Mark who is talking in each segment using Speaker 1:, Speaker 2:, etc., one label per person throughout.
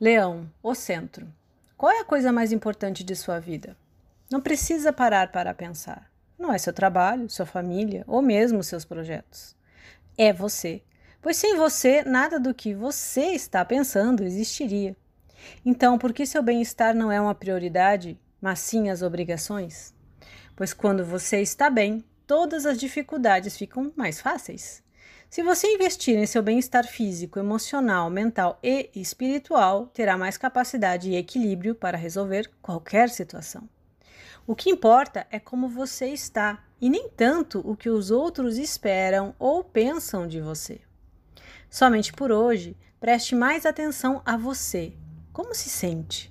Speaker 1: Leão, o centro. Qual é a coisa mais importante de sua vida? Não precisa parar para pensar. Não é seu trabalho, sua família ou mesmo seus projetos. É você. Pois sem você, nada do que você está pensando existiria. Então, por que seu bem-estar não é uma prioridade, mas sim as obrigações? Pois quando você está bem, todas as dificuldades ficam mais fáceis. Se você investir em seu bem-estar físico, emocional, mental e espiritual, terá mais capacidade e equilíbrio para resolver qualquer situação. O que importa é como você está e nem tanto o que os outros esperam ou pensam de você. Somente por hoje, preste mais atenção a você. Como se sente?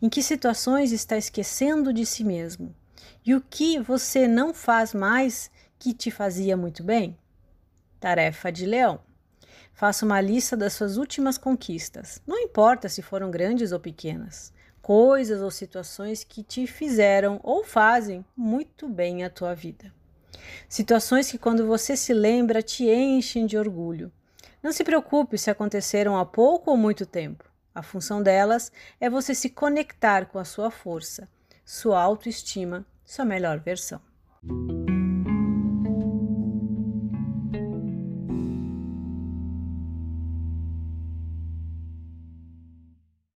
Speaker 1: Em que situações está esquecendo de si mesmo? E o que você não faz mais que te fazia muito bem? Tarefa de Leão. Faça uma lista das suas últimas conquistas, não importa se foram grandes ou pequenas, coisas ou situações que te fizeram ou fazem muito bem a tua vida. Situações que, quando você se lembra, te enchem de orgulho. Não se preocupe se aconteceram há pouco ou muito tempo. A função delas é você se conectar com a sua força, sua autoestima, sua melhor versão.